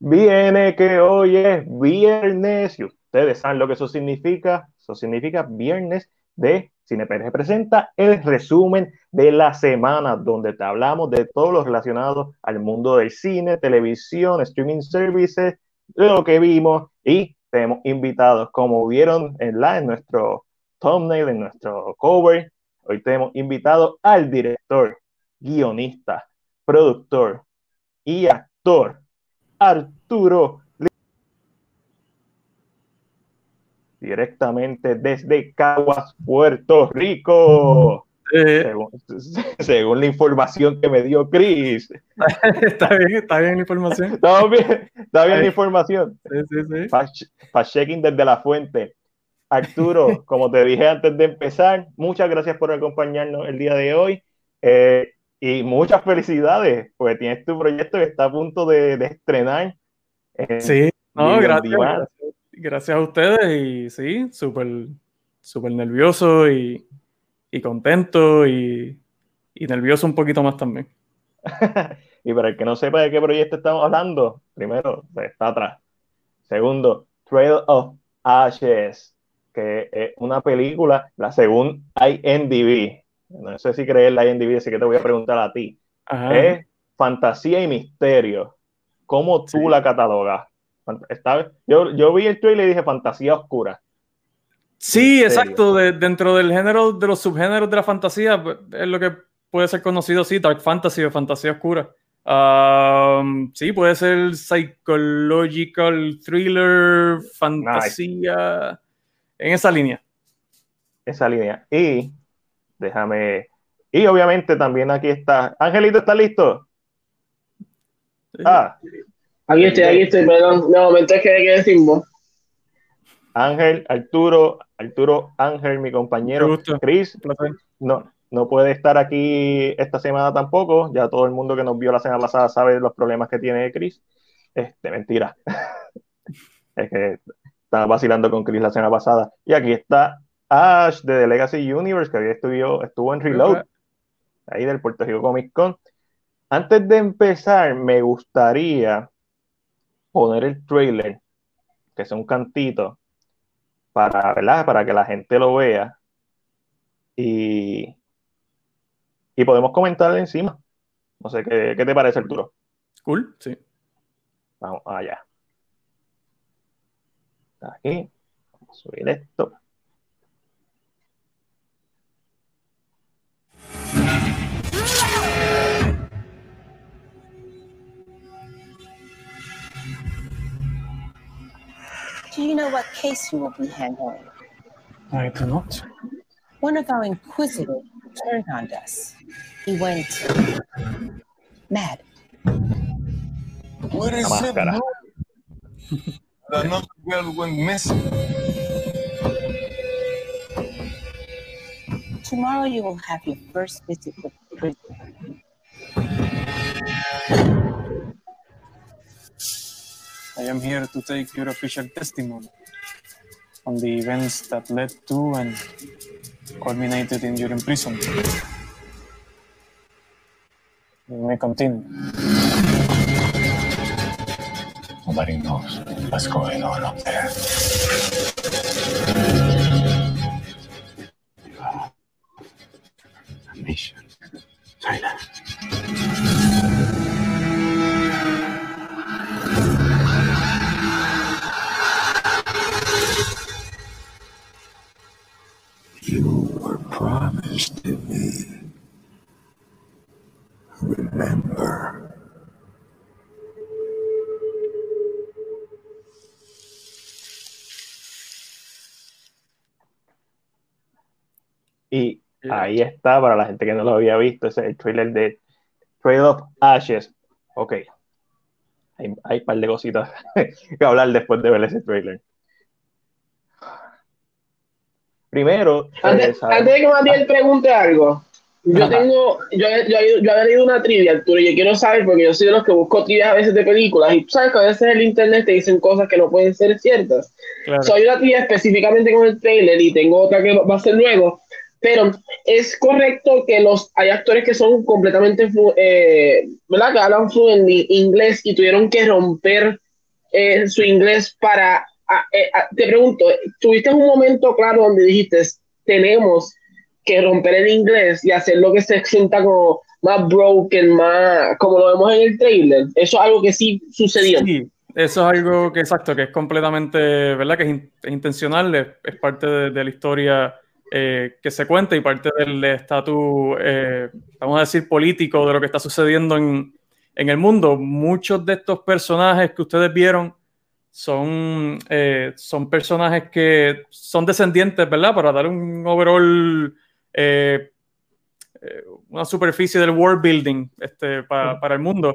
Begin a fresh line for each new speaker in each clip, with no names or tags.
Viene que hoy es viernes y ustedes saben lo que eso significa. Eso significa viernes de CinePR presenta el resumen de la semana, donde te hablamos de todo lo relacionado al mundo del cine, televisión, streaming services, lo que vimos y tenemos invitados, como vieron en, la, en nuestro thumbnail, en nuestro cover. Hoy tenemos invitado al director, guionista, productor y actor Arturo directamente desde Caguas, Puerto Rico. Según, la información que me dio Chris.
está bien, está bien la información.
Está bien, está bien la información. Sí, sí, sí. checking desde la fuente. Arturo, como te dije antes de empezar, muchas gracias por acompañarnos el día de hoy. Eh, y muchas felicidades, porque tienes tu proyecto que está a punto de, estrenar.
Sí, no, gracias, gracias, a ustedes y sí, súper súper nervioso y, contento y, nervioso un poquito más también.
y para el que no sepa de qué proyecto estamos hablando, primero, pues, está atrás. Segundo, Trail of Ashes, que es una película, la según IMDb, no sé si crees la IMDb, así que te voy a preguntar a ti. Es fantasía y misterio. ¿Cómo tú la catalogas? yo, yo vi el trailer y dije fantasía oscura.
Sí, exacto. dentro del género, de los subgéneros de la fantasía, es lo que puede ser conocido así, dark fantasy o fantasía oscura. Um, sí, puede ser psychological thriller, fantasía, en esa línea.
Esa línea. Y Déjame. Y obviamente también aquí está. Angelito, ¿está listo?
Ah. Aquí estoy, aquí estoy, perdón. No, me entonces que decir
Ángel, Arturo, Arturo, Ángel, mi compañero. Chris, no, no puede estar aquí esta semana tampoco. Ya todo el mundo que nos vio la semana pasada sabe los problemas que tiene Chris. Este, mentira. es que estaba vacilando con Chris la semana pasada. Y aquí está Ash de The Legacy Universe, que había estuvo, estuvo en Reload, ahí del Puerto Rico Comic Con. Antes de empezar, me gustaría poner el trailer, que es un cantito, para, ¿verdad? para que la gente lo vea. Y, y podemos comentarle encima. No sé, ¿qué, qué te parece, Arturo?
Cool, sí.
Vamos allá. Aquí. Vamos a subir esto.
Do you know what case you will be handling?
I do not.
One of our inquisitors turned on us. He went mad.
What is it, bro? Another girl went missing.
Tomorrow you will have your first visit with the prison.
I am here to take your official testimony on the events that led to and culminated in your imprisonment. You may continue.
Nobody knows what's going on up there.
Y ahí está, para la gente que no lo había visto, ese es el trailer de Trail of Ashes. Ok. Hay, hay un par de cositas que hablar después de ver ese trailer. Primero,
antes, eh, de que Matías pregunte algo, yo tengo, yo, yo, yo, había leído una trivia, Arturo, y yo quiero saber, porque yo soy de los que busco trivias a veces de películas, y tú sabes que a veces en el internet te dicen cosas que no pueden ser ciertas. Soy una trivia específicamente con el trailer y tengo otra que va a ser luego, pero es correcto que los hay actores que son completamente, eh, ¿verdad? Que hablan fluente inglés y tuvieron que romper eh, su inglés para... Eh, te pregunto, ¿tuviste un momento claro donde dijiste, tenemos que romper el inglés y hacer lo que se sienta como más broken, más como lo vemos en el trailer? Eso es algo que sí sucedió.
Sí, eso es algo que exacto, que es completamente, ¿verdad? Que es, intencional, es, parte de, la historia eh, que se cuenta y parte del estatus, vamos a decir, político de lo que está sucediendo en, en el mundo, muchos de estos personajes que ustedes vieron son, eh, son personajes que son descendientes, ¿verdad? Para dar un overall, eh, eh, una superficie del world building este, para, el mundo.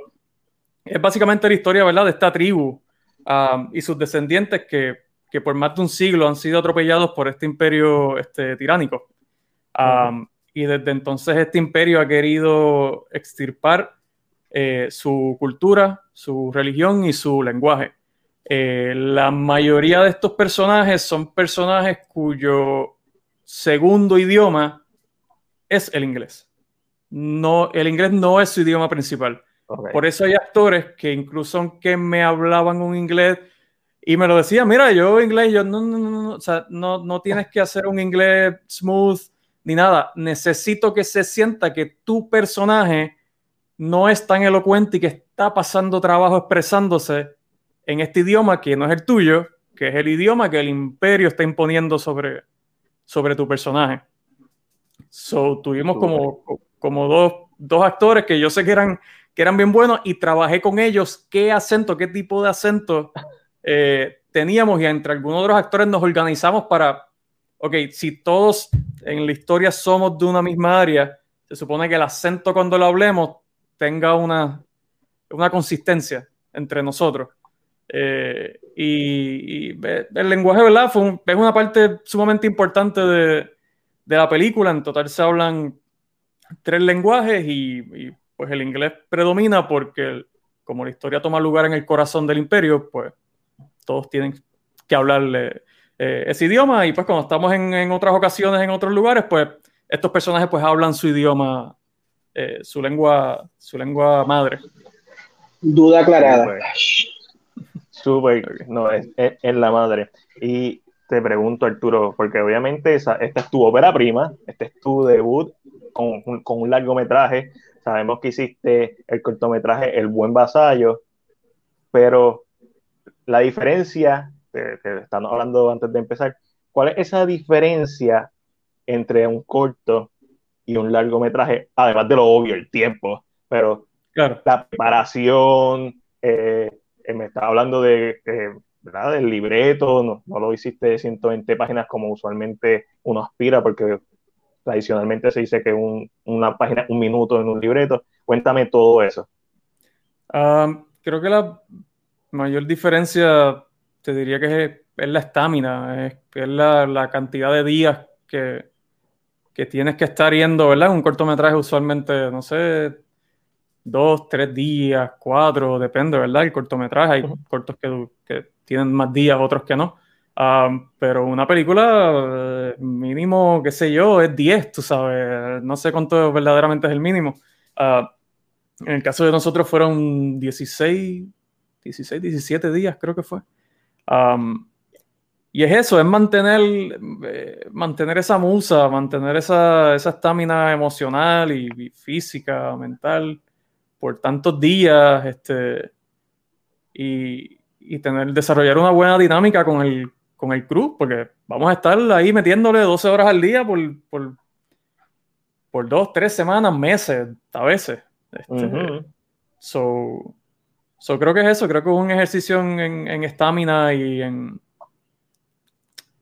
Es básicamente la historia, ¿verdad? De esta tribu um, y sus descendientes que, que, por más de un siglo han sido atropellados por este imperio este, tiránico. Um, y desde entonces este imperio ha querido extirpar eh, su cultura, su religión y su lenguaje. Eh, la mayoría de estos personajes son personajes cuyo segundo idioma es el inglés. No, el inglés no es su idioma principal. Por eso hay actores que incluso aunque me hablaban un inglés y me lo decían, mira, yo inglés, yo no, no, no, no, o sea, no, no tienes que hacer un inglés smooth ni nada. Necesito que se sienta que tu personaje no es tan elocuente y que está pasando trabajo expresándose en este idioma que no es el tuyo, que es el idioma que el imperio está imponiendo sobre, sobre tu personaje. So, tuvimos como, como dos, dos, actores que yo sé que eran, que eran bien buenos y trabajé con ellos qué acento, qué tipo de acento eh, teníamos y entre algunos de los actores nos organizamos para, ok, si todos en la historia somos de una misma área, se supone que el acento cuando lo hablemos tenga una, una consistencia entre nosotros. Eh, y, el lenguaje, ¿verdad? Fue es una parte sumamente importante de, de, la película. En total se hablan tres lenguajes y, pues el inglés predomina porque como la historia toma lugar en el corazón del imperio, pues todos tienen que hablarle eh, ese idioma y pues cuando estamos en, en, otras ocasiones en otros lugares, pues estos personajes pues hablan su idioma eh, su lengua su lengua madre.
Duda aclarada.
Súper, no, es, en la madre. Y te pregunto, Arturo, porque obviamente esa, esta es tu ópera prima, este es tu debut con, con un largometraje. Sabemos que hiciste el cortometraje El Buen Vasallo, pero la diferencia, que estamos hablando antes de empezar, ¿cuál es esa diferencia entre un corto y un largometraje, además de lo obvio, el tiempo, pero claro. la preparación, eh, eh, me estaba hablando de, eh, ¿verdad? del libreto, no, no, lo hiciste de 120 páginas como usualmente uno aspira, porque tradicionalmente se dice que un, una página, un minuto en un libreto. Cuéntame todo eso.
creo que la mayor diferencia, te diría que es, la estamina, es, es la, la cantidad de días que, que tienes que estar yendo, ¿verdad? Un cortometraje usualmente, no sé, dos, tres días, cuatro, depende, ¿verdad? El cortometraje, hay cortos que, que, tienen más días, otros que no. Ah, pero una película, eh, mínimo, qué sé yo, es 10, tú sabes. No sé cuánto verdaderamente es el mínimo. Ah, en el caso de nosotros fueron 16, 16, 17 días, creo que fue. Um, y es eso, es mantener, eh, mantener esa musa, mantener esa estamina emocional y, física, mental, por tantos días, este, y, y, tener, desarrollar una buena dinámica con el, con el crew, porque vamos a estar ahí metiéndole 12 horas al día por, por, por dos, tres semanas, meses, a veces. Este, so, so, creo que es eso, creo que es un ejercicio en estamina y en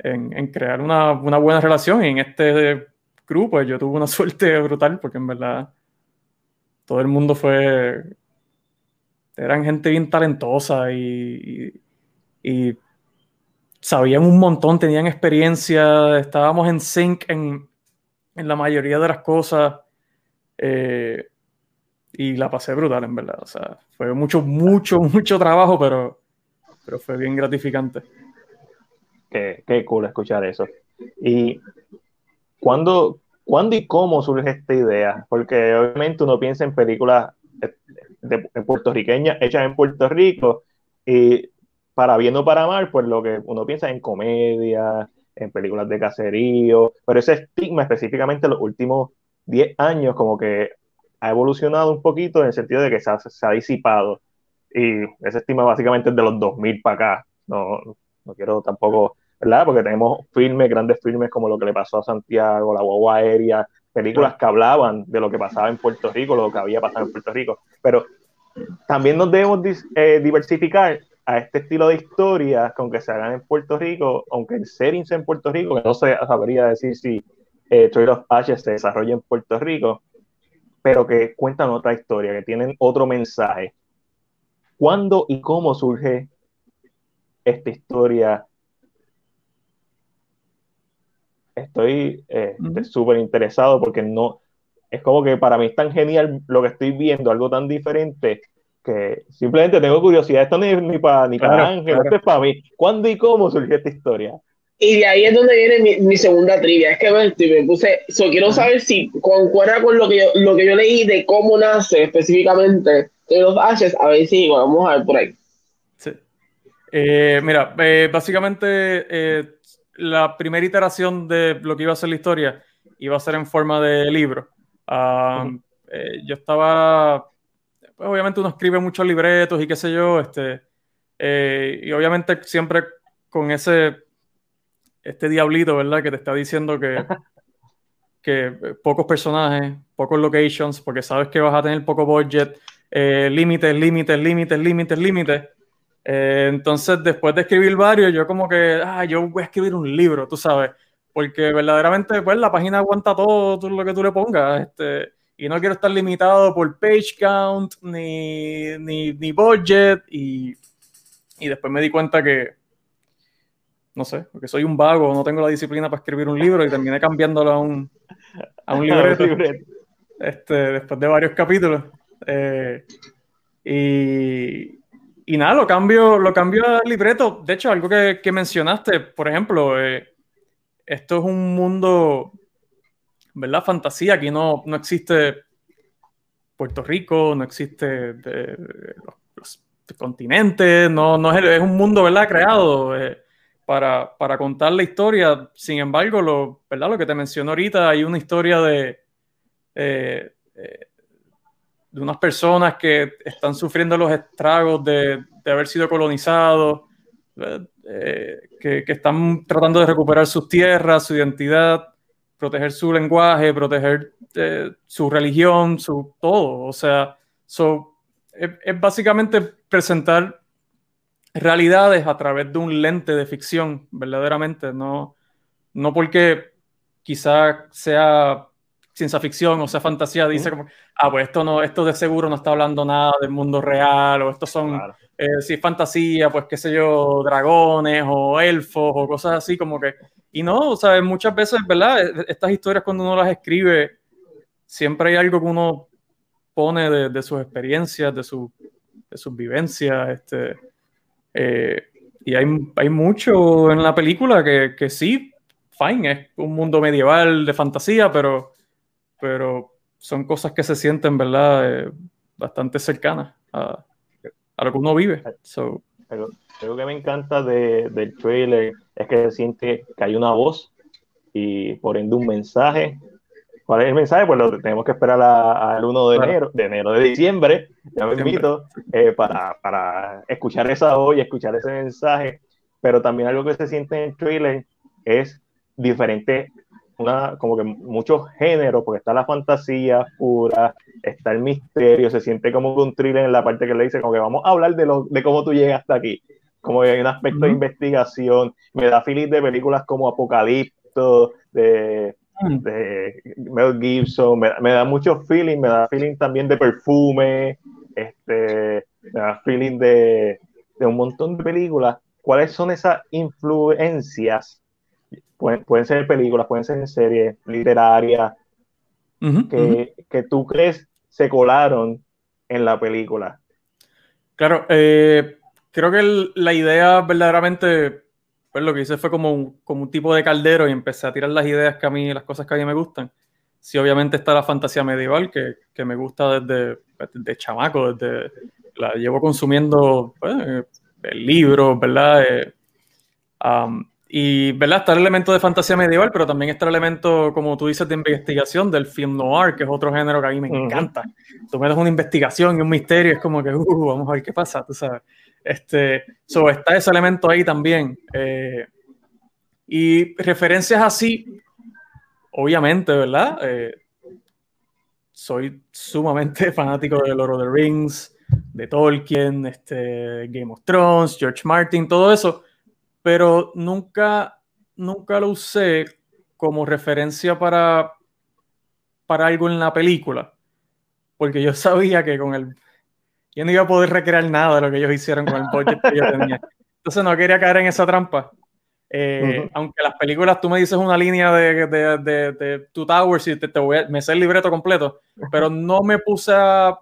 en, crear una, buena relación. Y en este grupo pues, yo tuve una suerte brutal porque en verdad todo el mundo fue... Eran gente bien talentosa y, sabían un montón, tenían experiencia, estábamos en sync en, la mayoría de las cosas. Eh, y la pasé brutal, en verdad. O sea, fue mucho, mucho, mucho trabajo, pero, pero fue bien gratificante.
Qué, cool escuchar eso. ¿Y cuándo, cuándo y cómo surge esta idea? Porque obviamente uno piensa en películas puertorriqueñas hechas en Puerto Rico y para bien o para mal, pues lo que uno piensa en comedia, en películas de caserío, pero ese estigma específicamente en los últimos 10 años como que ha evolucionado un poquito en el sentido de que se ha, disipado. Y ese estigma básicamente es de los 2000 para acá. No, no quiero tampoco, ¿verdad? Porque tenemos filmes, grandes filmes como lo que le pasó a Santiago, La Guagua Aérea, películas que hablaban de lo que pasaba en Puerto Rico, lo que había pasado en Puerto Rico. Pero también nos debemos eh, diversificar a este estilo de historias que aunque se hagan en Puerto Rico, aunque el setting sea en Puerto Rico, que no se sabría decir si eh, Trail of Ashes se desarrolla en Puerto Rico, pero que cuentan otra historia, que tienen otro mensaje. ¿Cuándo y cómo surge esta historia? Estoy eh, súper interesado porque no, es como que para mí es tan genial lo que estoy viendo, algo tan diferente, que simplemente tengo curiosidad. Esto no es ni para ni para Ángel, esto es para mí. ¿Cuándo y cómo surgió esta historia?
Y de ahí es donde viene mi, segunda trivia. Es que me, puse, quiero saber si concuerda con lo que, yo, lo que yo leí de cómo nace específicamente de los Ashes. A ver si vamos a ver por ahí.
Sí. Eh, mira, eh, básicamente eh, la primera iteración de lo que iba a ser la historia iba a ser en forma de libro. Ah, yo estaba pues, obviamente uno escribe muchos libretos y qué sé yo, este, eh, y obviamente siempre con ese, este diablito, ¿verdad? Que te está diciendo que, que pocos personajes, pocos locations, porque sabes que vas a tener poco budget, eh, límites, límites, límites, límites, límites. Eh, entonces, después de escribir varios, yo como que, ah, yo voy a escribir un libro, tú sabes, porque verdaderamente, pues la página aguanta todo, todo lo que tú le pongas, este, y no quiero estar limitado por page count ni, ni, budget y, y, después me di cuenta que no sé, porque soy un vago, no tengo la disciplina para escribir un libro y terminé cambiándolo a un, a un libreto este, después de varios capítulos. Eh, y, y, nada, lo cambio, lo cambio al libreto. De hecho, algo que, que mencionaste, por ejemplo, eh, esto es un mundo ¿verdad? Fantasía, aquí no, no existe Puerto Rico, no existe los, continentes, no, no es, es, un mundo, ¿verdad? Creado eh, para, para, contar la historia. Sin embargo, lo, ¿verdad? Lo que te mencioné ahorita, hay una historia de, eh, eh, de unas personas que están sufriendo los estragos de, de haber sido colonizados, que, que, están tratando de recuperar sus tierras, su identidad, proteger su lenguaje, proteger eh, su religión, su todo. O sea, es, básicamente presentar realidades a través de un lente de ficción, verdaderamente. No, no porque quizá sea ciencia ficción o sea fantasía, dice como, ah, pues esto no, esto de seguro no está hablando nada del mundo real, o estos son, eh, si es fantasía, pues qué sé yo, dragones o elfos o cosas así, como que y no, o sea, muchas veces, ¿verdad? E, estas historias cuando uno las escribe, siempre hay algo que uno pone de, sus experiencias, de, su, de sus vivencias, este, eh, y hay, hay, mucho en la película que, que, sí, fine, es un mundo medieval de fantasía, pero, pero son cosas que se sienten, ¿verdad? Eh, bastante cercanas a, a, lo que uno vive. So,
algo que me encanta de, del trailer es que se siente que hay una voz y por ende un mensaje. ¿Cuál es el mensaje? Pues lo tenemos que esperar al 1 de enero, de enero, de diciembre, ya me invito, eh, para, para escuchar esa voz y escuchar ese mensaje. Pero también algo que se siente en el trailer es diferente una, como que muchos géneros, porque está la fantasía pura, está el misterio, se siente como un thriller en la parte que le dice, como que vamos a hablar de, lo, de cómo tú llegas hasta aquí como hay un aspecto de investigación, me da feeling de películas como Apocalipto, de, mm. de Mel Gibson, me, da mucho feeling, me da feeling también de perfume, este, me da feeling de, de un montón de películas. ¿Cuáles son esas influencias? Pueden, pueden ser películas, pueden ser series literarias, que, que tú crees se colaron en la película.
Claro, eh, creo que la idea verdaderamente, pues lo que hice fue como un, como un tipo de caldero y empecé a tirar las ideas que a mí, las cosas que a mí me gustan. Sí, obviamente está la fantasía medieval, que, me gusta desde, desde chamaco, desde la llevo consumiendo pues, libros, ¿verdad? Eh, y, ¿verdad? Está el elemento de fantasía medieval, pero también está el elemento, como tú dices, de investigación del film noir, que es otro género que a mí me encanta. Tú me das una investigación y un misterio, es como que, uh, vamos a ver qué pasa, tú sabes. Este, so, está ese elemento ahí también. Eh, y referencias así, obviamente, ¿verdad? Eh, soy sumamente fanático de Lord of the Rings, de Tolkien, este, Game of Thrones, George Martin, todo eso pero nunca, nunca lo usé como referencia para, para algo en la película, porque yo sabía que con el... Yo no iba a poder recrear nada de lo que ellos hicieron con el budget que yo tenía. Entonces no quería caer en esa trampa. Eh, aunque las películas tú me dices una línea de, de, de, de Two Towers y te, te voy a, me sé el libreto completo, pero no me puse a,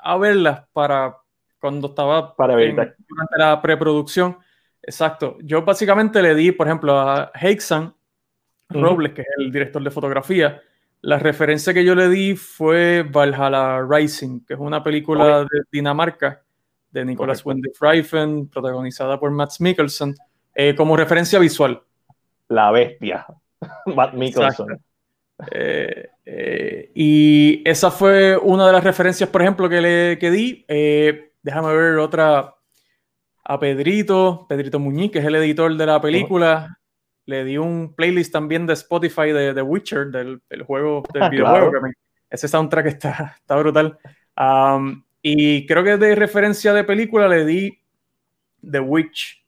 a verlas para cuando estaba
para
durante la preproducción Exacto. Yo básicamente le di, por ejemplo, a Hexan Robles, que es el director de fotografía. La referencia que yo le di fue Valhalla Rising, que es una película de Dinamarca de Nicolas Wende Reifen, protagonizada por Matt Mikkelsen, eh, como referencia visual.
La bestia, Matt Mikkelsen.
Eh, eh, y esa fue una de las referencias, por ejemplo, que le que di. déjame ver otra a Pedrito, Pedrito Muñiz, que es el editor de la película. Le di un playlist también de Spotify de The Witcher, del, juego, del ah, videojuego. ese soundtrack está, está brutal. y creo que de referencia de película le di The Witch.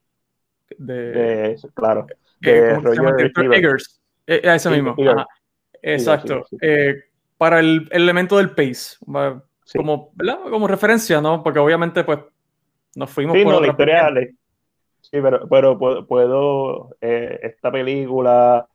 De, claro.
De Roger Eggers. Eh, ese mismo. Exacto. Eh, para el, elemento del pace. Como, como referencia, ¿no? Porque obviamente, pues, nos fuimos
sí, por no, la historia Sí, pero, pero puedo, eh, esta película,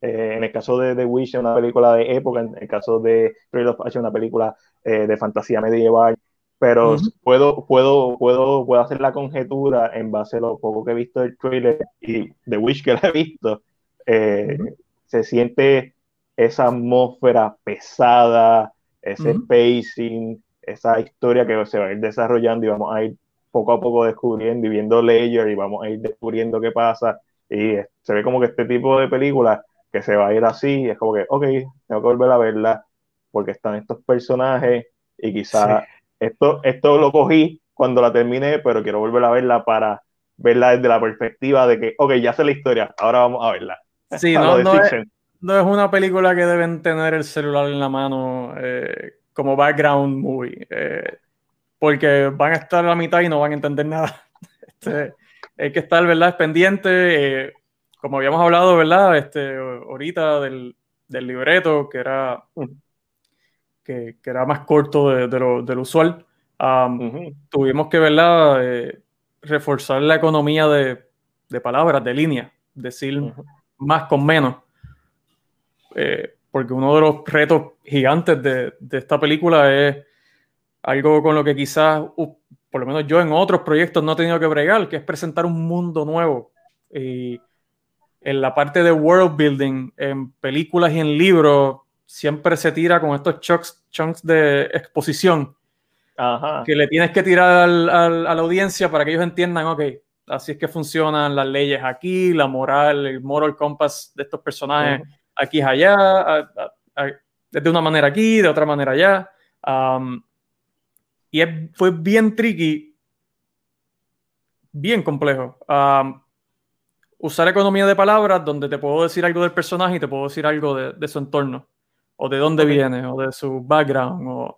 eh, en el caso de The Wish, una película de época, en el caso de Trail of Action, una película eh, de fantasía medieval, pero puedo, puedo, puedo, puedo hacer la conjetura en base a lo poco que he visto del trailer y The Wish que la he visto, se siente esa atmósfera pesada, ese pacing, esa historia que se va a ir desarrollando y vamos a ir poco a poco descubriendo y viendo Layer y vamos a ir descubriendo qué pasa. Y se ve como que este tipo de película que se va a ir así, es como que, ok, tengo que volver a verla porque están estos personajes y quizás esto, esto lo cogí cuando la terminé, pero quiero volver a verla para verla desde la perspectiva de que, ok, ya sé la historia, ahora vamos a verla.
Sí, no, no, es, no, es, una película que deben tener el celular en la mano eh, como background movie. Eh, porque van a estar a la mitad y no van a entender nada. Este, hay que estar, ¿verdad? pendiente, eh, como habíamos hablado, ¿verdad? Este, ahorita del, del libreto, que era, que, que era más corto de, de, lo, del usual. Tuvimos que, ¿verdad? Eh, reforzar la economía de, de, palabras, de línea, decir más con menos. Eh, porque uno de los retos gigantes de, de esta película es algo con lo que quizás, por lo menos yo en otros proyectos no he tenido que bregar, que es presentar un mundo nuevo. Y en la parte de world building, en películas y en libros, siempre se tira con estos chunks, chunks de exposición. Que le tienes que tirar al, a la audiencia para que ellos entiendan, ok, así es que funcionan las leyes aquí, la moral, el moral compass de estos personajes aquí es allá, de una manera aquí, de otra manera allá. Y fue bien tricky, bien complejo. usar economía de palabras donde te puedo decir algo del personaje y te puedo decir algo de, su entorno, o de dónde viene, o de su background.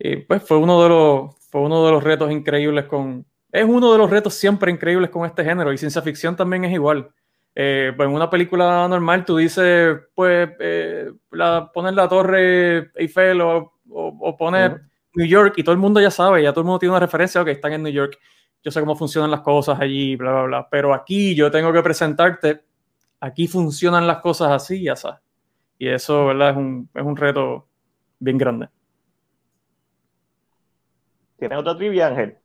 y pues fue uno, de los, fue uno de los retos increíbles con... Es uno de los retos siempre increíbles con este género y ciencia ficción también es igual. Eh, pues en una película normal tú dices, pues, eh, la, poner la torre Eiffel o, o, poner New York y todo el mundo ya sabe, ya todo el mundo tiene una referencia, que están en New York, yo sé cómo funcionan las cosas allí, bla, bla, bla, pero aquí yo tengo que presentarte, aquí funcionan las cosas así, ya sabes. Y eso, ¿verdad? Es un, es un reto bien grande.
¿Tienes otra trivia, Ángel?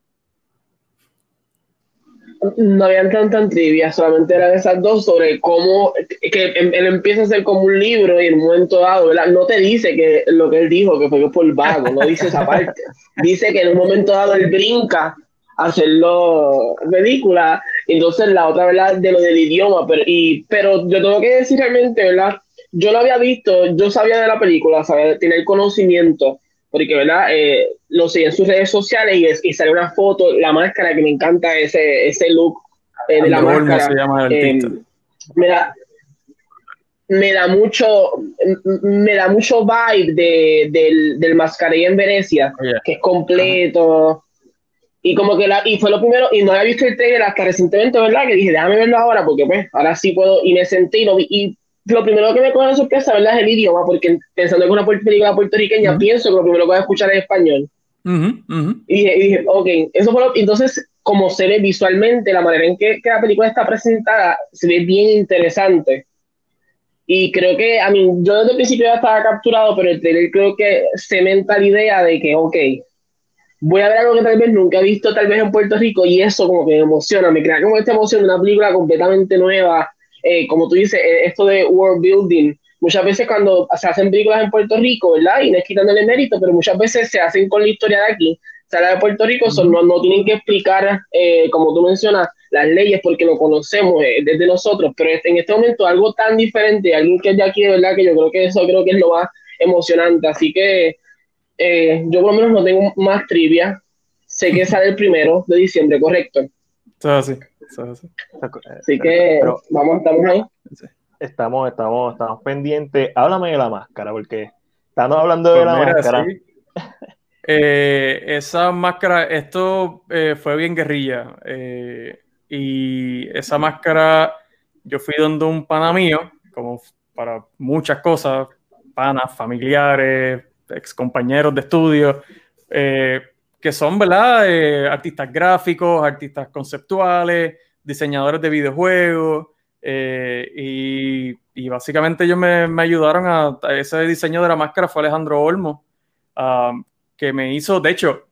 No habían tanta trivia, solamente eran esas dos sobre cómo que em, él empieza a ser como un libro y en un momento dado, ¿verdad? No te dice que lo que él dijo, que fue por vago, no dice esa parte. Dice que en un momento dado él brinca hacerlo película. Entonces la otra, ¿verdad? De lo del idioma, pero, y, pero yo tengo que decir realmente, ¿verdad? Yo lo había visto, yo sabía de la película, sabía, tener conocimiento, porque, ¿verdad? Eh, lo seguí en sus redes sociales y, y sale una foto, la máscara, que me encanta ese, ese look eh, de la máscara. Se llama eh, me da, me da mucho me da mucho vibe de, del, del mascarilla en Venecia, oh, que es completo. Y como que la, y fue lo primero, y no había visto el trailer hasta recientemente, ¿verdad? Que dije, déjame verlo ahora, porque pues, ahora sí puedo, y me sentí, y lo vi, y lo primero que me coge de sorpresa, ¿verdad? Es el idioma, porque pensando en una película puertorriqueña, pienso que lo primero que voy a escuchar es español. Y, dije, y, dije, ok, eso fue lo, entonces, como se ve visualmente, la manera en que, que, la película está presentada, se ve bien interesante. Y creo que, a mí, yo desde el principio ya estaba capturado, pero el trailer creo que cementa la idea de que, ok, voy a ver algo que tal vez nunca he visto tal vez en Puerto Rico y eso como que me emociona, me crea como esta emoción de una película completamente nueva, eh, como tú dices, eh, esto de world building, muchas veces cuando se hacen películas en Puerto Rico, ¿verdad? Y no es quitándole mérito, pero muchas veces se hacen con la historia de aquí, sale de Puerto Rico, son, no, no, tienen que explicar, eh, como tú mencionas, las leyes porque lo conocemos desde nosotros, pero en este momento algo tan diferente, alguien que es de aquí, de verdad, que yo creo que eso creo que es lo más emocionante, así que eh, yo por lo menos no tengo más trivia. Sé que sale el primero de diciembre, correcto.
Así.
Así que vamos, estamos ahí.
Estamos, estamos, estamos pendientes. Háblame de la máscara, porque estamos hablando de la pues máscara.
Eh, esa máscara, esto eh, fue bien guerrilla. y esa máscara, yo fui donde un pana mío, como para muchas cosas, panas, familiares, ex compañeros de estudio, eh, que son, ¿verdad? Eh, artistas gráficos, artistas conceptuales, diseñadores de videojuegos, eh, y, básicamente ellos me, ayudaron a, ese diseño de la máscara fue Alejandro Olmo, um, que me hizo, de hecho,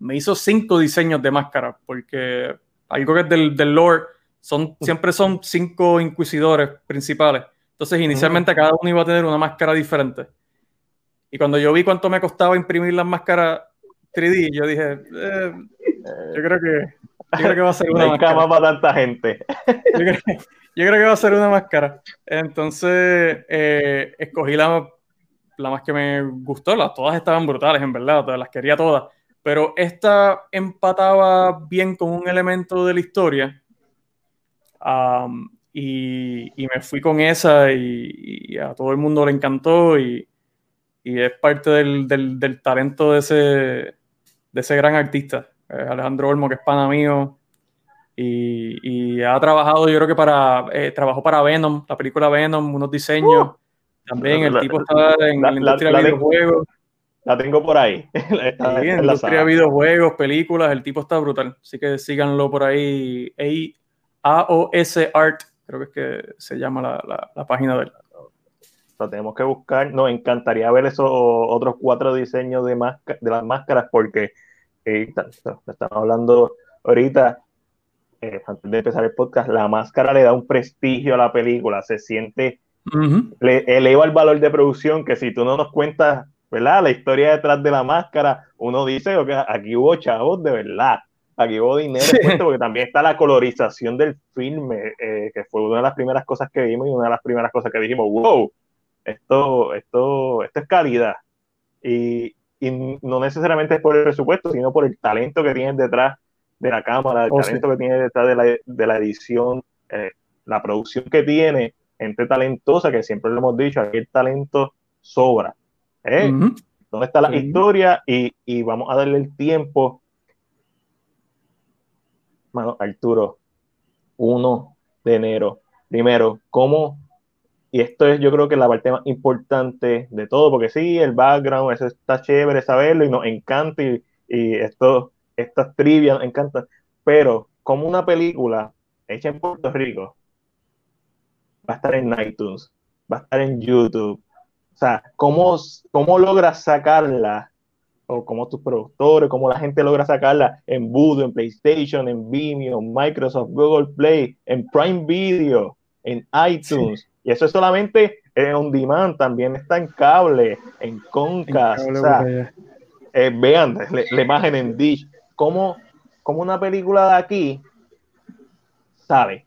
me hizo cinco diseños de máscara, porque algo que es del, del lore, son, siempre son cinco inquisidores principales. Entonces, inicialmente cada uno iba a tener una máscara diferente. Y cuando yo vi cuánto me costaba imprimir las máscaras 3D, yo dije, eh, yo creo que yo creo que va a ser una
máscara. cama para tanta gente.
Yo creo, que va a ser una máscara. Entonces, eh, escogí la, la más que me gustó. Las, todas estaban brutales, en verdad. Todas, las quería todas. Pero esta empataba bien con un elemento de la historia. y, y, me fui con esa y, y, a todo el mundo le encantó. Y, y es parte del, del, talento de ese, de ese gran artista, Alejandro Olmo, que es pana mío. Y, y ha trabajado, yo creo que para, eh, trabajó para Venom, la película Venom, unos diseños. Uh. También el tipo está en la, industria de videojuegos.
La tengo por ahí.
Está en la industria de videojuegos, películas, el tipo está brutal. Así que síganlo por ahí. A-O-S Art, creo que es que se llama la, la página de él
tenemos que buscar. Nos encantaría ver esos otros cuatro diseños de, de las máscaras porque eh, estamos hablando ahorita, eh, antes de empezar el podcast, la máscara le da un prestigio a la película, se siente, le eleva el valor de producción que si tú no nos cuentas, ¿verdad? La historia detrás de la máscara, uno dice, que aquí hubo chavos de verdad. Aquí hubo dinero porque también está la colorización del filme, eh, que fue una de las primeras cosas que vimos y una de las primeras cosas que dijimos, wow, esto, esto, esto es calidad. Y, y, no necesariamente es por el presupuesto, sino por el talento que tiene detrás de la cámara, el oh, talento que tiene detrás de la, de la edición, eh, la producción que tiene, gente talentosa, que siempre lo hemos dicho, aquí el talento sobra. ¿eh? ¿Dónde está la historia? Y, y, vamos a darle el tiempo. Bueno, Arturo, 1 de enero. Primero, ¿cómo y esto es yo creo que la parte más importante de todo, porque sí, el background, eso está chévere saberlo y nos encanta y, y esto, estas trivias nos encantan, pero como una película hecha en Puerto Rico va a estar en iTunes, va a estar en YouTube, o sea, ¿cómo, cómo logras sacarla? O como tus productores, cómo la gente logra sacarla en Voodoo, en PlayStation, en Vimeo, Microsoft, Google Play, en Prime Video, en iTunes. Y eso es solamente en on demand, también está en cable, en o sea, eh, vean la, imagen en Dish. ¿Cómo, como una película de aquí sabe.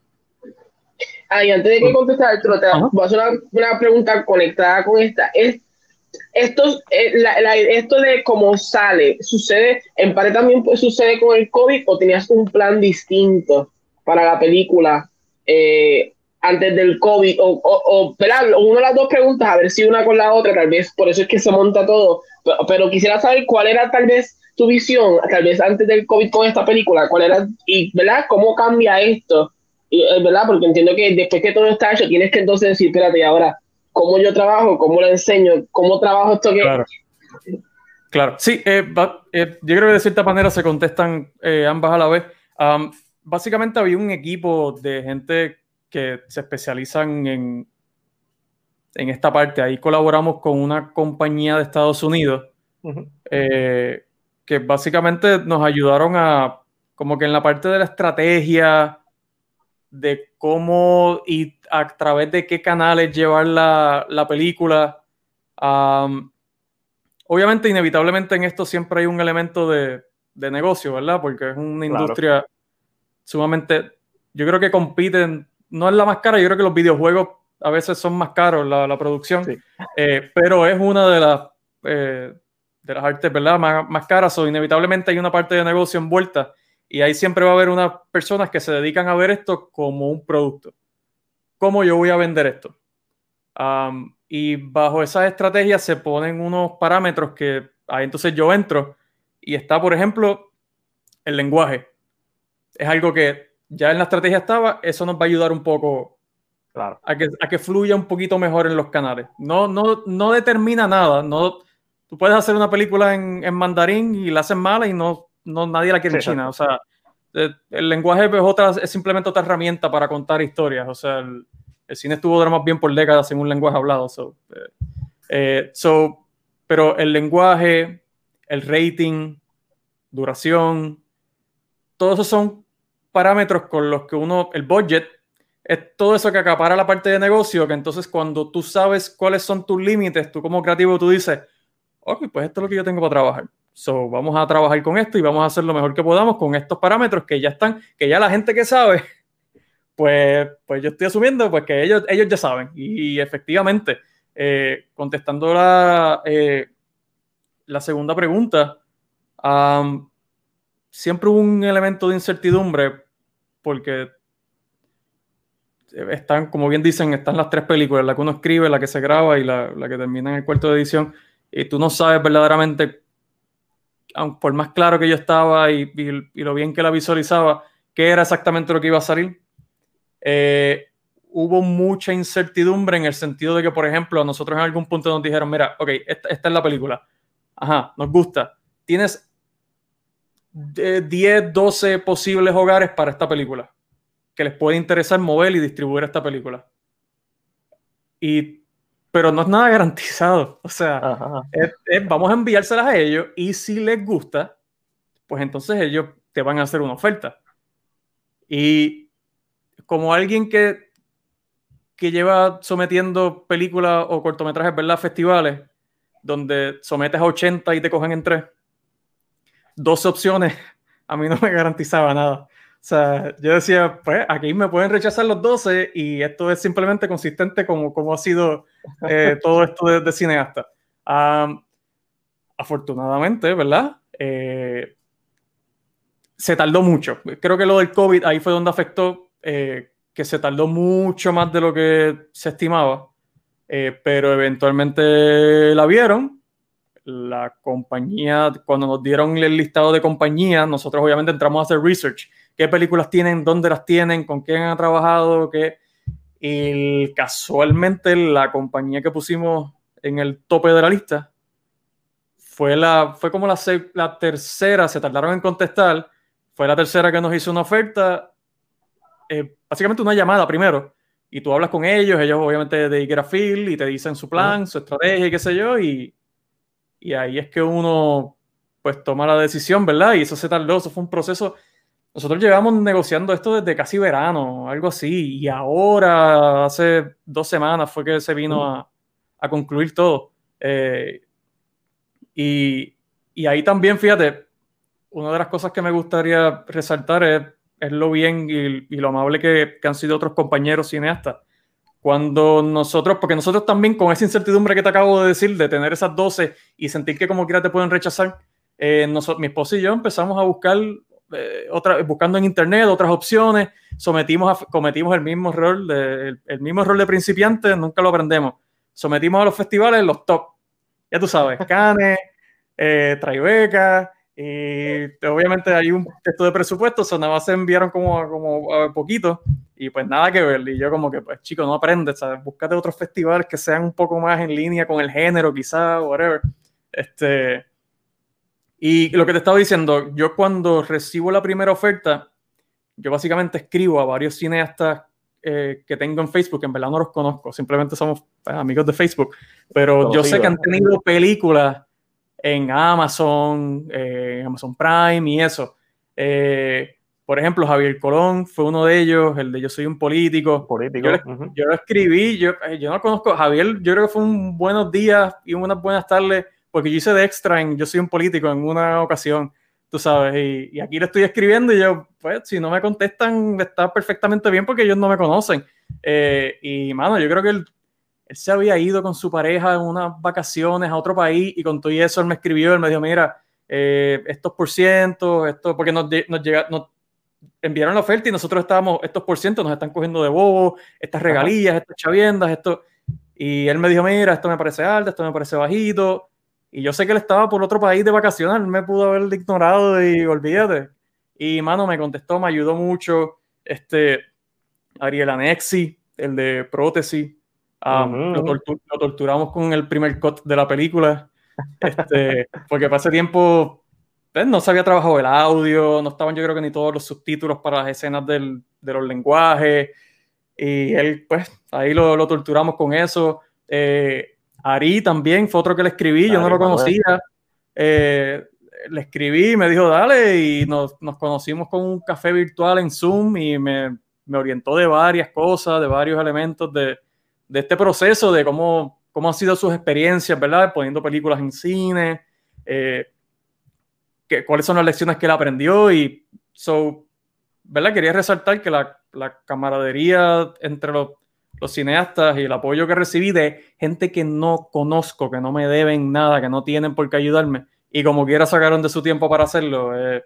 Y antes de que contestar, te voy a hacer una, pregunta conectada con esta. Es, esto, eh, esto de cómo sale, ¿sucede, en parte también sucede con el COVID o tenías un plan distinto para la película eh, antes del COVID? O, o, Una de las dos preguntas, a ver si una con la otra, tal vez por eso es que se monta todo, pero, quisiera saber cuál era tal vez tu visión, tal vez antes del COVID con esta película, cuál era, y ¿verdad? ¿Cómo cambia esto? Eh, ¿Verdad? Porque entiendo que después que todo está hecho, tienes que entonces decir, espérate, ahora, ¿cómo yo trabajo? ¿Cómo lo enseño? ¿Cómo trabajo esto que...
Claro. Claro, sí, eh, eh, yo creo que de cierta manera se contestan ambas a la vez. básicamente había un equipo de gente que se especializan en, en esta parte. Ahí colaboramos con una compañía de Estados Unidos que básicamente nos ayudaron a, como que en la parte de la estrategia, de cómo y a través de qué canales llevar la, la película. obviamente, inevitablemente en esto siempre hay un elemento de, de negocio, ¿verdad? Porque es una industria sumamente, yo creo que compiten, no es la más cara, yo creo que los videojuegos a veces son más caros la, la producción, eh, pero es una de las... Eh, de las artes, ¿verdad? Más, más caras, o inevitablemente hay una parte de negocio envuelta y ahí siempre va a haber unas personas que se dedican a ver esto como un producto. ¿Cómo yo voy a vender esto? y bajo esas estrategias se ponen unos parámetros que ahí entonces yo entro y está, por ejemplo, el lenguaje. Es algo que ya en la estrategia estaba, eso nos va a ayudar un poco a, que, a que fluya un poquito mejor en los canales. No, no, no determina nada, no, tú puedes hacer una película en, mandarín y la hacen mala y no, no nadie la quiere en China. O sea, eh, el, lenguaje es, otra, es simplemente otra herramienta para contar historias. O sea, el, cine estuvo más bien por décadas en un lenguaje hablado. Eh, eh, so, pero el lenguaje, el rating, duración, todos esos son parámetros con los que uno, el budget, es todo eso que acapara la parte de negocio, que entonces cuando tú sabes cuáles son tus límites, tú como creativo, tú dices, ok, pues esto es lo que yo tengo para trabajar. So, vamos a trabajar con esto y vamos a hacer lo mejor que podamos con estos parámetros que ya están, que ya la gente que sabe, pues, pues yo estoy asumiendo pues que ellos, ellos ya saben. Y, efectivamente, eh, contestando la, eh, la segunda pregunta, siempre hubo un elemento de incertidumbre porque están, como bien dicen, están las tres películas, la que uno escribe, la que se graba y la, que termina en el cuarto de edición y tú no sabes verdaderamente, por más claro que yo estaba y, lo bien que la visualizaba, qué era exactamente lo que iba a salir. Eh, hubo mucha incertidumbre en el sentido de que, por ejemplo, nosotros en algún punto nos dijeron, mira, ok, esta, es la película. Ajá, nos gusta. Tienes 10, 12 posibles hogares para esta película que les puede interesar mover y distribuir esta película. Y pero no es nada garantizado. O sea, vamos a enviárselas a ellos y si les gusta, pues entonces ellos te van a hacer una oferta. Y como alguien que, que lleva sometiendo películas o cortometrajes, ¿verdad? Festivales, donde sometes a 80 y te cogen en tres, dos opciones, a mí no me garantizaba nada. O sea, yo decía, pues aquí me pueden rechazar los 12 y esto es simplemente consistente como, como ha sido eh, todo esto de, cineasta. afortunadamente, ¿verdad? Eh, se tardó mucho. Creo que lo del COVID ahí fue donde afectó, eh, que se tardó mucho más de lo que se estimaba, pero eventualmente la vieron. La compañía, cuando nos dieron el listado de compañías, nosotros obviamente entramos a hacer research. Qué películas tienen, dónde las tienen, con quién han trabajado, qué. Y casualmente la compañía que pusimos en el tope de la lista fue, la, fue como la, la tercera, se tardaron en contestar, fue la tercera que nos hizo una oferta, eh, básicamente una llamada primero, y tú hablas con ellos, ellos obviamente de Igrafil y te dicen su plan, su estrategia y qué sé yo, y, y ahí es que uno pues toma la decisión, ¿verdad? Y eso se tardó, eso fue un proceso nosotros llevamos negociando esto desde casi verano, algo así, y ahora, hace dos semanas, fue que se vino a, concluir todo. Eh, y, ahí también, fíjate, una de las cosas que me gustaría resaltar es, es lo bien y, y lo amable que, que, han sido otros compañeros cineastas. Cuando nosotros, porque nosotros también con esa incertidumbre que te acabo de decir, de tener esas 12 y sentir que como quiera te pueden rechazar, eh, nosotros, mi esposa y yo empezamos a buscar, eh, otra, buscando en internet otras opciones, sometimos a, cometimos el mismo error, de, el, mismo error de principiante, nunca lo aprendemos. Sometimos a los festivales los top. Ya tú sabes, Cannes, eh, y obviamente hay un texto de presupuesto, o sea, nada más se enviaron como, como a poquito y pues nada que ver. Y yo como que, pues chico, no aprendes, ¿sabes? Búscate otros festivales que sean un poco más en línea con el género, quizá, whatever. Este, y lo que te estaba diciendo, yo cuando recibo la primera oferta, yo básicamente escribo a varios cineastas eh, que tengo en Facebook, en verdad no los conozco, simplemente somos pues, amigos de Facebook, pero yo sé que han tenido películas en Amazon, eh, Amazon Prime y eso. Eh, por ejemplo, Javier Colón fue uno de ellos, el de Yo soy un político.
político.
Yo, uh -huh. yo, lo escribí, yo, eh, yo no conozco Javier, yo creo que fue un buenos días y unas buenas tardes, porque yo hice de extra en Yo soy un político en una ocasión, tú sabes, y, y aquí le estoy escribiendo y yo, pues, si no me contestan, está perfectamente bien porque ellos no me conocen. Eh, y, mano, yo creo que él, él se había ido con su pareja en unas vacaciones a otro país y con todo eso él me escribió, él me dijo, mira, eh, estos por cientos, esto, porque nos, nos, llega, nos enviaron la oferta y nosotros estábamos, estos por cientos nos están cogiendo de bobo, estas regalías, Ajá. estas chaviendas, esto. Y él me dijo, mira, esto me parece alto, esto me parece bajito. Y yo sé que él estaba por otro país de vacaciones, él me pudo haber ignorado y olvídate. Y, mano, me contestó, me ayudó mucho. Este, Ariel Anexi, el de prótesis, um, uh -huh. lo, tortur lo, torturamos con el primer cut de la película. Este, porque para ese tiempo pues, no se había trabajado el audio, no estaban yo creo que ni todos los subtítulos para las escenas del, de los lenguajes. Y él, pues, ahí lo, lo torturamos con eso. Eh, Ari también fue otro que le escribí, yo no lo conocía. Eh, le escribí, me dijo, dale, y nos, nos, conocimos con un café virtual en Zoom y me, me orientó de varias cosas, de varios elementos de, de este proceso, de cómo, cómo han sido sus experiencias, ¿verdad? Poniendo películas en cine, eh, que, cuáles son las lecciones que él aprendió y, so, ¿verdad? Quería resaltar que la, la camaradería entre los los cineastas y el apoyo que recibí de gente que no conozco, que no me deben nada, que no tienen por qué ayudarme y como quiera sacaron de su tiempo para hacerlo, eh,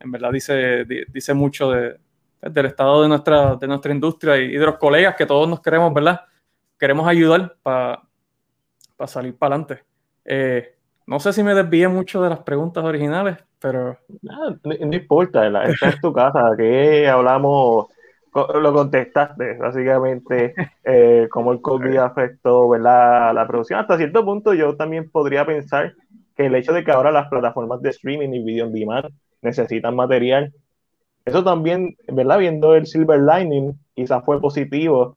en verdad dice, dice mucho de, del estado de nuestra, de nuestra industria y, y, de los colegas que todos nos queremos, ¿verdad? Queremos ayudar para pa salir para adelante. Eh, no sé si me desvié mucho de las preguntas originales, pero...
No, importa, esta es tu casa, que hablamos lo contestaste, básicamente, eh, cómo el COVID afectó ¿verdad? la producción. Hasta cierto punto yo también podría pensar que el hecho de que ahora las plataformas de streaming y video on demand necesitan material, eso también, ¿verdad? Viendo el silver lining, quizás fue positivo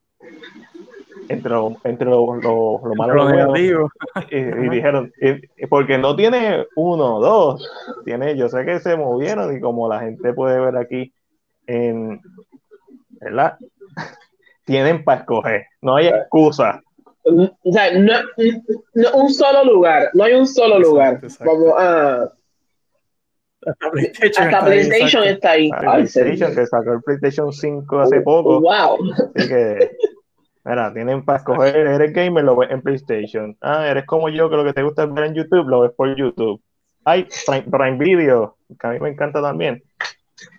entre lo, entre lo, lo, lo malo lo negativo. Y, y dijeron, y, porque no tiene uno, dos, tiene, yo sé que se movieron y como la gente puede ver aquí en, ¿verdad? Tienen para escoger, no hay excusa.
O sea, no, no, un solo lugar, no hay un solo exacto, lugar. Exacto. Como, ah, hasta PlayStation, hasta PlayStation está ahí.
Está ahí. PlayStation, que sacó el PlayStation 5 hace poco.
Wow.
Así que, mira, tienen para escoger, eres gamer, lo ves en PlayStation. Ah, eres como yo, que lo que te gusta es ver en YouTube, lo ves por YouTube. Hay Prime, Prime Video, que a mí me encanta también.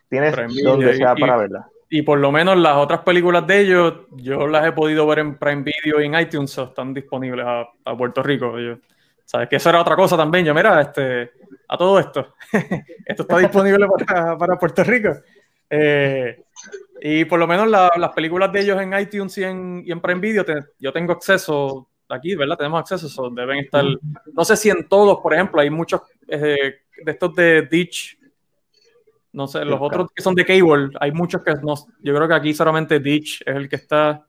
Tienes donde sea y, para verla
y por lo menos las otras películas de ellos, yo las he podido ver en Prime Video y en iTunes, so están disponibles a, a Puerto Rico. Yo, ¿Sabes? Que eso era otra cosa también. Yo, mira, este, a todo esto, esto está disponible para, para Puerto Rico. Eh, y por lo menos la, las películas de ellos en iTunes y en, y en Prime Video, te, yo tengo acceso aquí, ¿verdad? Tenemos acceso, so deben estar, no sé si en todos, por ejemplo, hay muchos eh, de estos de Ditch no sé, los otros que son de cable, hay muchos que no. Yo creo que aquí solamente Ditch es el que está.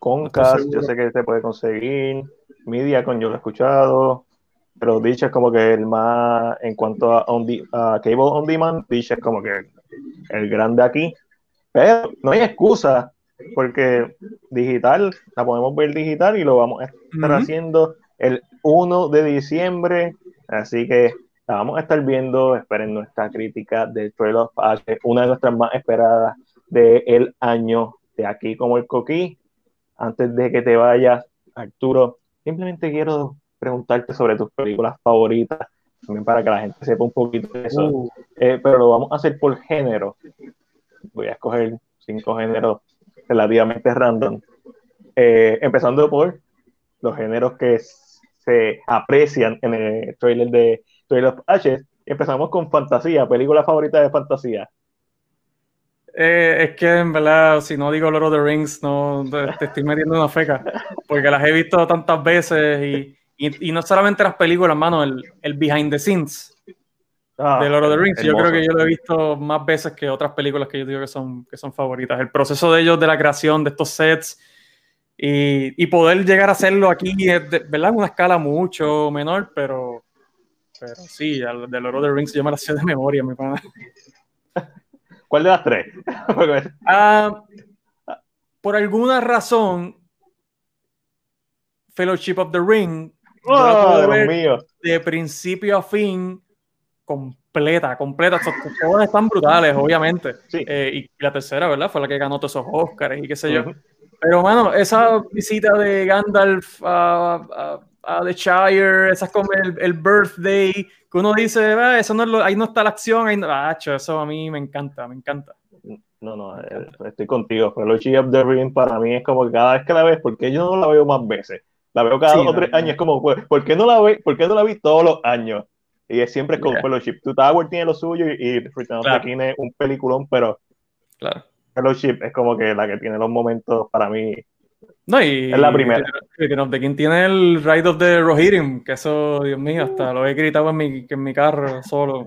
Concast, yo sé que se puede conseguir. Mediacon, yo lo he escuchado. Pero Ditch es como que el más. En cuanto a, on the, a cable on demand, Ditch es como que el grande aquí. Pero no hay excusa, porque digital, la podemos ver digital y lo vamos a estar uh -huh. haciendo el 1 de diciembre. Así que la vamos a estar viendo, esperen nuestra crítica de Trail of Ashes, una de nuestras más esperadas del año de aquí como el coquí. Antes de que te vayas, Arturo, simplemente quiero preguntarte sobre tus películas favoritas, también para que la gente sepa un poquito de eso. Uh. Eh, pero lo vamos a hacer por género. Voy a escoger cinco géneros relativamente random. Eh, empezando por los géneros que se aprecian en el trailer de Trailer of Ashes. Empezamos con fantasía, película favorita de fantasía.
Eh, es que en verdad, si no digo Lord of the Rings, no te, estoy metiendo una feca, porque las he visto tantas veces y, y, no solamente las películas, mano, el, el behind the scenes ah, de Lord of the Rings. Yo creo que yo lo he visto más veces que otras películas que yo digo que son, que son favoritas. El proceso de ellos, de la creación de estos sets y, y poder llegar a hacerlo aquí, ¿verdad? En una escala mucho menor, pero, pero sí, de Lord of the Rings yo me la sé de memoria, mi pana.
¿Cuál de las tres?
Ah, por alguna razón, Fellowship of the Ring,
oh, mío.
de principio a fin, completa, completa. Todas están brutales, obviamente. Eh, y la tercera, ¿verdad? Fue la que ganó todos esos Oscars y qué sé yo. Pero, mano, esa visita de Gandalf a, a, The Shire, esas como el, el, birthday, que uno dice, ah, eso no ahí no está la acción, ahí no, ah, eso a mí me encanta, me encanta.
No, no, eh, estoy contigo. Fellowship of the Ring para mí es como cada vez que la ves, porque yo no la veo más veces. La veo cada dos o tres años, es como, ¿por qué no la ve, ¿por qué no la vi todos los años? Y es siempre con Fellowship. Two Tower tiene lo suyo y, y Return of the King es un peliculón, pero
claro.
Fellowship es como que la que tiene los momentos para mí.
No, y
es la primera.
Return of the King tiene el Ride of the Rohirrim, que eso, Dios mío, hasta lo he gritado en mi, en mi carro solo.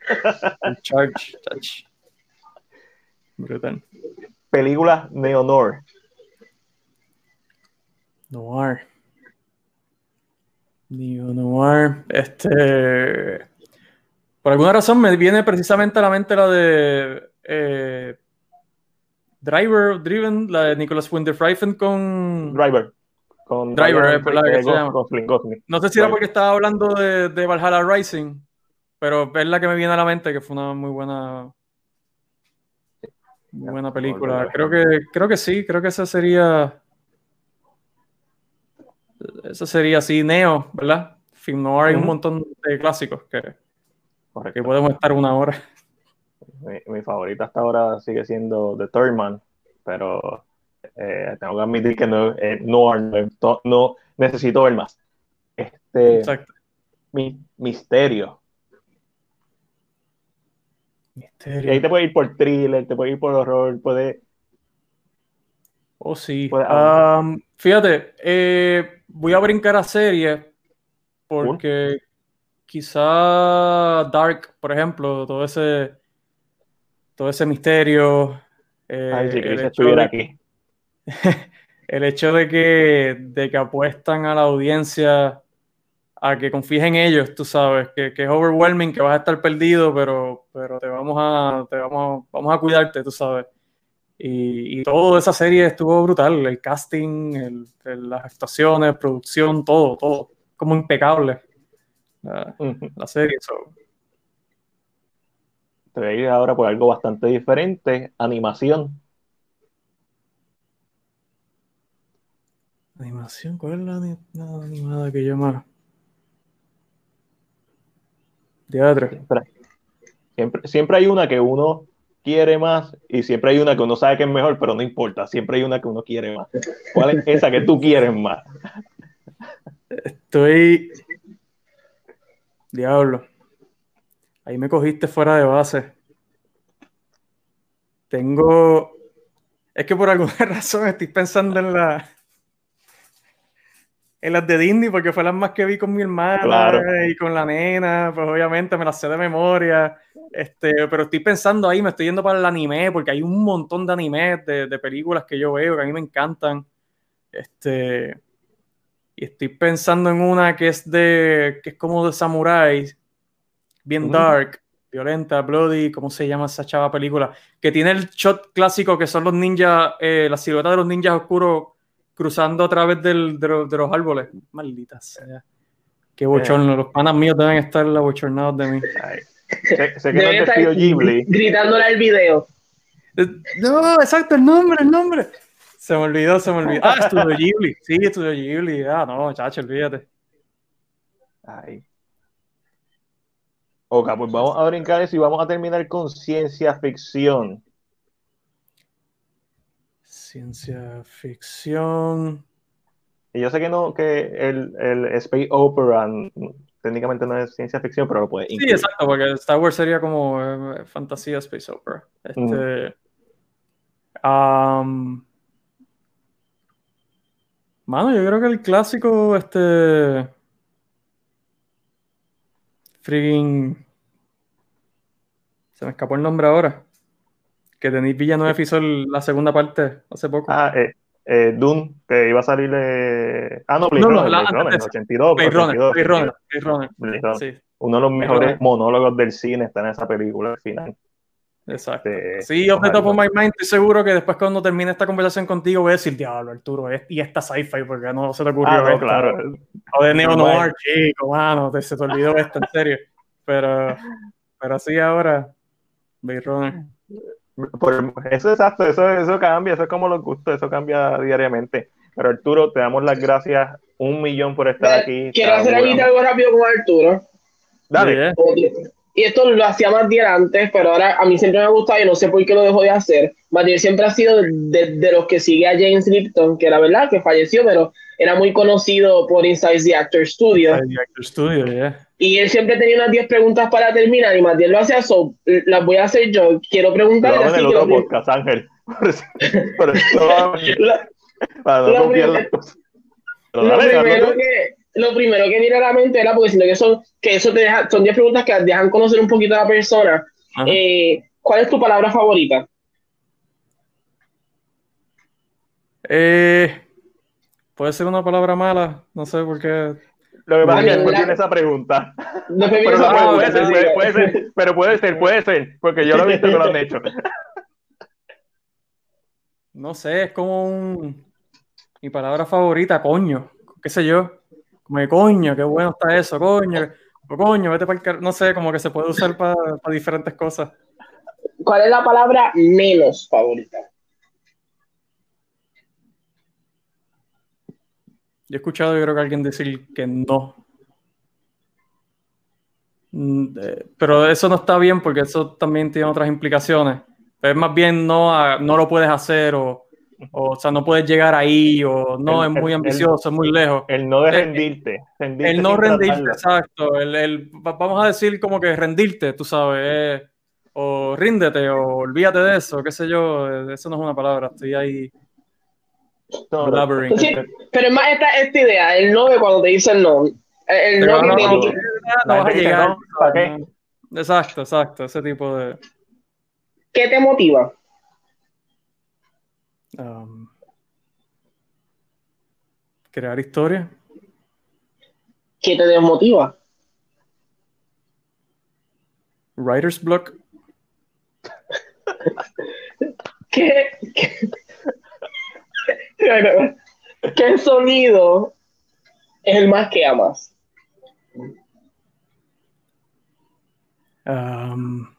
el charge, charge. Brutal.
Película Neo-Noir.
Noir. Neo Noir. Este. Por alguna razón me viene precisamente a la mente la de. Eh, Driver, Driven, la de Nicholas Winterfreifen con.
Driver. Con
Driver, No sé si era porque estaba hablando de, de, Valhalla Rising, pero es la que me viene a la mente, que fue una muy buena. Muy buena película. Creo que, creo que sí, creo que esa sería. Eso sería así, Neo, ¿verdad? Film noir hay un montón de clásicos que, que podemos estar una hora.
Mi, favorita hasta ahora sigue siendo The Third Man, pero eh, tengo que admitir que no, eh, no, necesito ver más. Este,
Exacto.
Mi, misterio.
Misterio.
Y ahí te puede ir por thriller, te puede ir por horror, puede.
Oh, sí. Um, fíjate, eh, voy a brincar a series porque quizá Dark, por ejemplo, todo ese todo ese misterio.
Eh, el, hecho de, aquí.
el hecho de que, de que apuestan a la audiencia a que confíes en ellos, tú sabes, que, que, es overwhelming, que vas a estar perdido, pero, pero te vamos a, te vamos, vamos a cuidarte, tú sabes. Y, y toda esa serie estuvo brutal, el casting, las actuaciones, producción, todo, todo, como impecable. La, serie.
Te voy a ir ahora por algo bastante diferente, animación.
Animación, ¿cuál es la, animada que llama? Teatro.
siempre, siempre hay una que uno quiere más y siempre hay una que uno sabe que es mejor, pero no importa, siempre hay una que uno quiere más. ¿Cuál es esa que tú quieres más?
Estoy... Diablo. Ahí me cogiste fuera de base. Tengo... Es que por alguna razón estoy pensando en la en las de Disney, porque fue las más que vi con mi hermana y con la nena, pues obviamente me las sé de memoria. Este, pero estoy pensando ahí, me estoy yendo para el anime, porque hay un montón de animes, de, películas que yo veo que a mí me encantan. Este, y estoy pensando en una que es de, que es como de samuráis, bien dark, violenta, bloody, ¿cómo se llama esa chava película? Que tiene el shot clásico que son los ninjas, eh, la silueta de los ninjas oscuros cruzando a través del, de, los, árboles. Maldita sea. Qué bochorno, los panas míos deben estar bochornados de mí.
Sé, sé, que no es de Ghibli.
Gritándole al video.
Eh, no, exacto, el nombre, el nombre. Se me olvidó, se me olvidó. Ah, Estudio Ghibli. Sí, Estudio Ghibli. Ah, no, chacho, olvídate.
Ay. Ok, pues vamos a brincar eso y vamos a terminar con ciencia ficción.
Ciencia ficción.
Y yo sé que no, que el, el Space Opera técnicamente no es ciencia ficción, pero lo puede
incluir. Sí, exacto, porque Star Wars sería como eh, fantasía Space Opera. Este. mano, yo creo que el clásico, este. Freaking. Se me escapó el nombre ahora. Que Denis Villeneuve hizo la segunda parte hace poco.
Ah, eh, eh, Dune, que iba a salir. Eh... Ah, no, Blade no, Runner, no, Blade 82. Blade Runner, Runner, Sí. Uno de los mejores monólogos del cine está en esa película al final.
Exacto. Este, sí, off the top of my mind, estoy seguro que después cuando termine esta conversación contigo voy a decir, diablo, Arturo, y esta sci-fi, porque no se te ocurrió ah,
no, claro.
O de Neo Noir, chico, mano, te, se te olvidó esto, en serio. Pero, pero sí, ahora, Blade Runner.
Por, eso es exacto, eso, eso cambia, eso es como los gustos, eso cambia diariamente. Pero Arturo, te damos las gracias un millón por estar aquí.
Quiero hacer algo rápido con Arturo.
Dale
y esto lo hacía Matiel antes, pero ahora a mí siempre me ha gustado y no sé por qué lo dejó de hacer. Matiel siempre ha sido de, los que sigue a James Lipton, que era verdad que falleció, pero era muy conocido por Inside the Actor Studio.
Inside the Actor Studio, yeah.
Y él siempre tenía unas 10 preguntas para terminar y Matiel lo hacía, so, las voy a hacer yo. Quiero preguntarle
así.
Lo
otro podcast, Ángel. Por eso, para no
lo primero que lo primero que viene a la mente era porque siento que son que eso te deja, son 10 preguntas que dejan conocer un poquito a la persona. Eh, ¿Cuál es tu palabra favorita?
Eh, puede ser una palabra mala, no sé por qué.
Lo que pasa es que después tiene esa pregunta. No pero, esa pregunta, puede, ser, puede, puede, ser, pero puede ser, puede ser, porque yo lo he visto que lo han hecho.
No sé, es como un... mi palabra favorita, coño, qué sé yo. Como coño, qué bueno está eso, coño, o coño, vete para el No sé, como que se puede usar para, diferentes cosas.
¿Cuál es la palabra menos favorita?
Yo he escuchado, yo creo que alguien decir que no. Mm, eh, pero eso no está bien porque eso también tiene otras implicaciones. es más bien no, no lo puedes hacer o o, sea, no puedes llegar ahí, o no, es muy ambicioso, es muy lejos.
El no de eh, rendirte.
el no rendirte, exacto. El, vamos a decir como que rendirte, tú sabes, eh, o ríndete, o olvídate de eso, qué sé yo, eh, eso no es una palabra, estoy ahí.
sí, pero es más esta, esta idea, el no de cuando te dicen no. El no, no, no, no,
vas a llegar. Exacto, exacto, ese tipo de.
¿Qué te motiva?
Um, crear historia.
¿Qué te desmotiva?
Writer's block.
¿Qué, qué, ¿Qué sonido es el más que amas?
Um,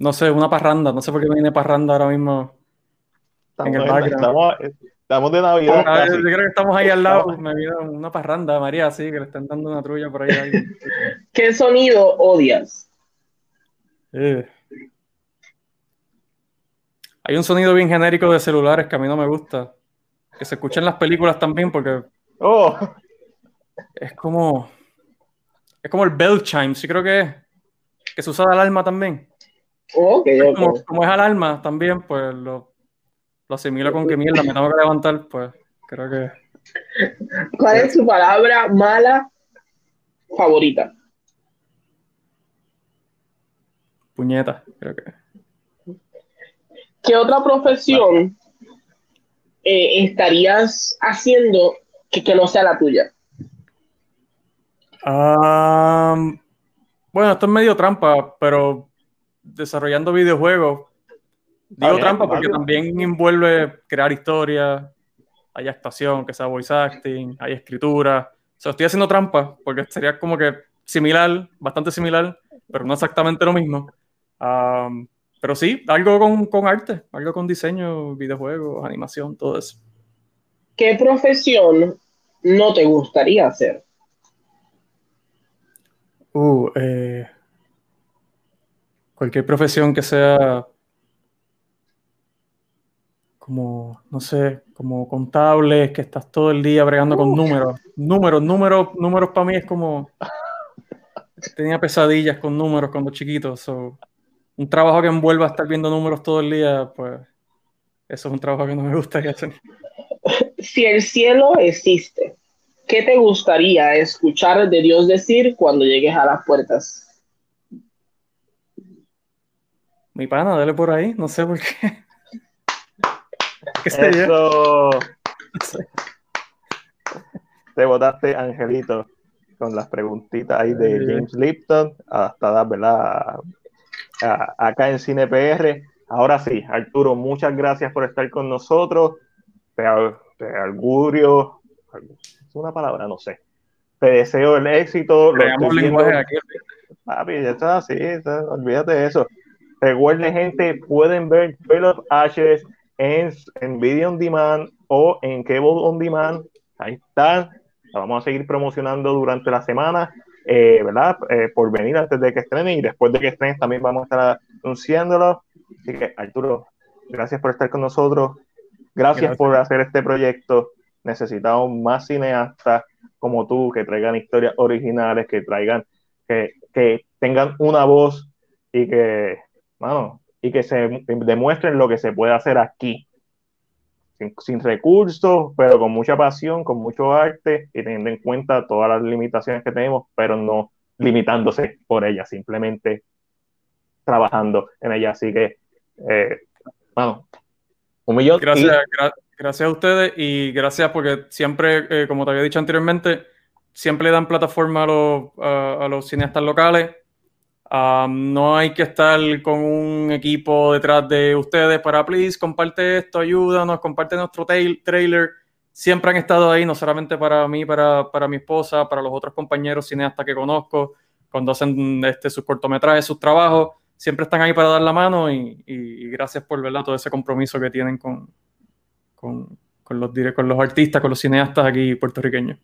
no sé, una parranda. No sé por qué me viene parranda ahora mismo
estamos, en el background. Estamos, de Navidad.
Ah, yo creo que estamos ahí al lado. Me viene una parranda, María, sí, que le están dando una trulla por ahí.
¿Qué sonido odias?
Eh. Hay un sonido bien genérico de celulares que a mí no me gusta. Que se escucha en las películas también porque.
Oh.
Es como. Es como el bell chime, sí creo que es. Que se usa de alarma también.
Okay,
Como, es alarma también, pues lo, lo asimilo con que mierda, me tengo que levantar, pues creo que.
¿Cuál es su palabra mala favorita?
Puñeta, creo que.
¿Qué otra profesión eh, estarías haciendo que, que, no sea la tuya?
bueno, esto es medio trampa, pero desarrollando videojuegos. Digo trampa porque también envuelve crear historias, hay actuación, que sea voice acting, hay escritura. O sea, estoy haciendo trampa porque sería como que similar, bastante similar, pero no exactamente lo mismo. pero sí, algo con, con, arte, algo con diseño, videojuegos, animación, todo eso.
¿Qué profesión no te gustaría hacer?
Uh, eh, cualquier profesión que sea como, no sé, como contables, que estás todo el día bregando con números. Números, números, números para mí es como... Tenía pesadillas con números cuando chiquito. un trabajo que envuelva estar viendo números todo el día, pues eso es un trabajo que no me gustaría hacer.
Si el cielo existe, ¿qué te gustaría escuchar de Dios decir cuando llegues a las puertas?
Mi pana, dale por ahí, no sé por qué.
Eso. Te votaste, Angelito, con las preguntitas ahí de James Lipton, hasta dar, ¿verdad? acá en Cine PR. Ahora sí, Arturo, muchas gracias por estar con nosotros. Te, te augurio, es una palabra, no sé. Te deseo el éxito.
Creamos lenguaje aquí.
Papi, ya está, sí, olvídate de eso. Recuerden, gente, pueden ver Trail of Ashes en, en Video On Demand o en Cable On Demand. Ahí está. La vamos a seguir promocionando durante la semana, eh, ¿verdad? Eh, por venir antes de que estrenen y después de que estrenen también vamos a estar anunciándolo. Así que, Arturo, gracias por estar con nosotros. Gracias, por hacer este proyecto. Necesitamos más cineastas como tú que traigan historias originales, que traigan, que, que tengan una voz y que, y que se demuestren lo que se puede hacer aquí. Sin, recursos, pero con mucha pasión, con mucho arte y teniendo en cuenta todas las limitaciones que tenemos, pero no limitándose por ellas, simplemente trabajando en ellas. Así que, eh, bueno.
Gracias, gracias a ustedes y gracias porque siempre, eh, como te había dicho anteriormente, siempre dan plataforma a los, a los cineastas locales no hay que estar con un equipo detrás de ustedes para, please, comparte esto, ayúdanos, comparte nuestro trailer. Siempre han estado ahí, no solamente para mí, para, para mi esposa, para los otros compañeros cineastas que conozco, cuando hacen este, sus cortometrajes, sus trabajos, siempre están ahí para dar la mano y, gracias por ¿verdad? todo ese compromiso que tienen con, con, con, los, con los artistas, con los cineastas aquí puertorriqueños.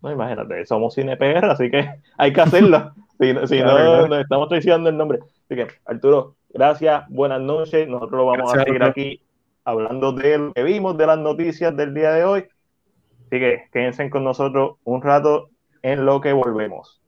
No, imagínate, somos CinePR, así que hay que hacerlo. si, no, nos estamos traicionando el nombre. Así que, Arturo, gracias, buenas noches. Nosotros vamos a seguir aquí hablando de lo que vimos, de las noticias del día de hoy. Así que quédense con nosotros un rato en lo que volvemos.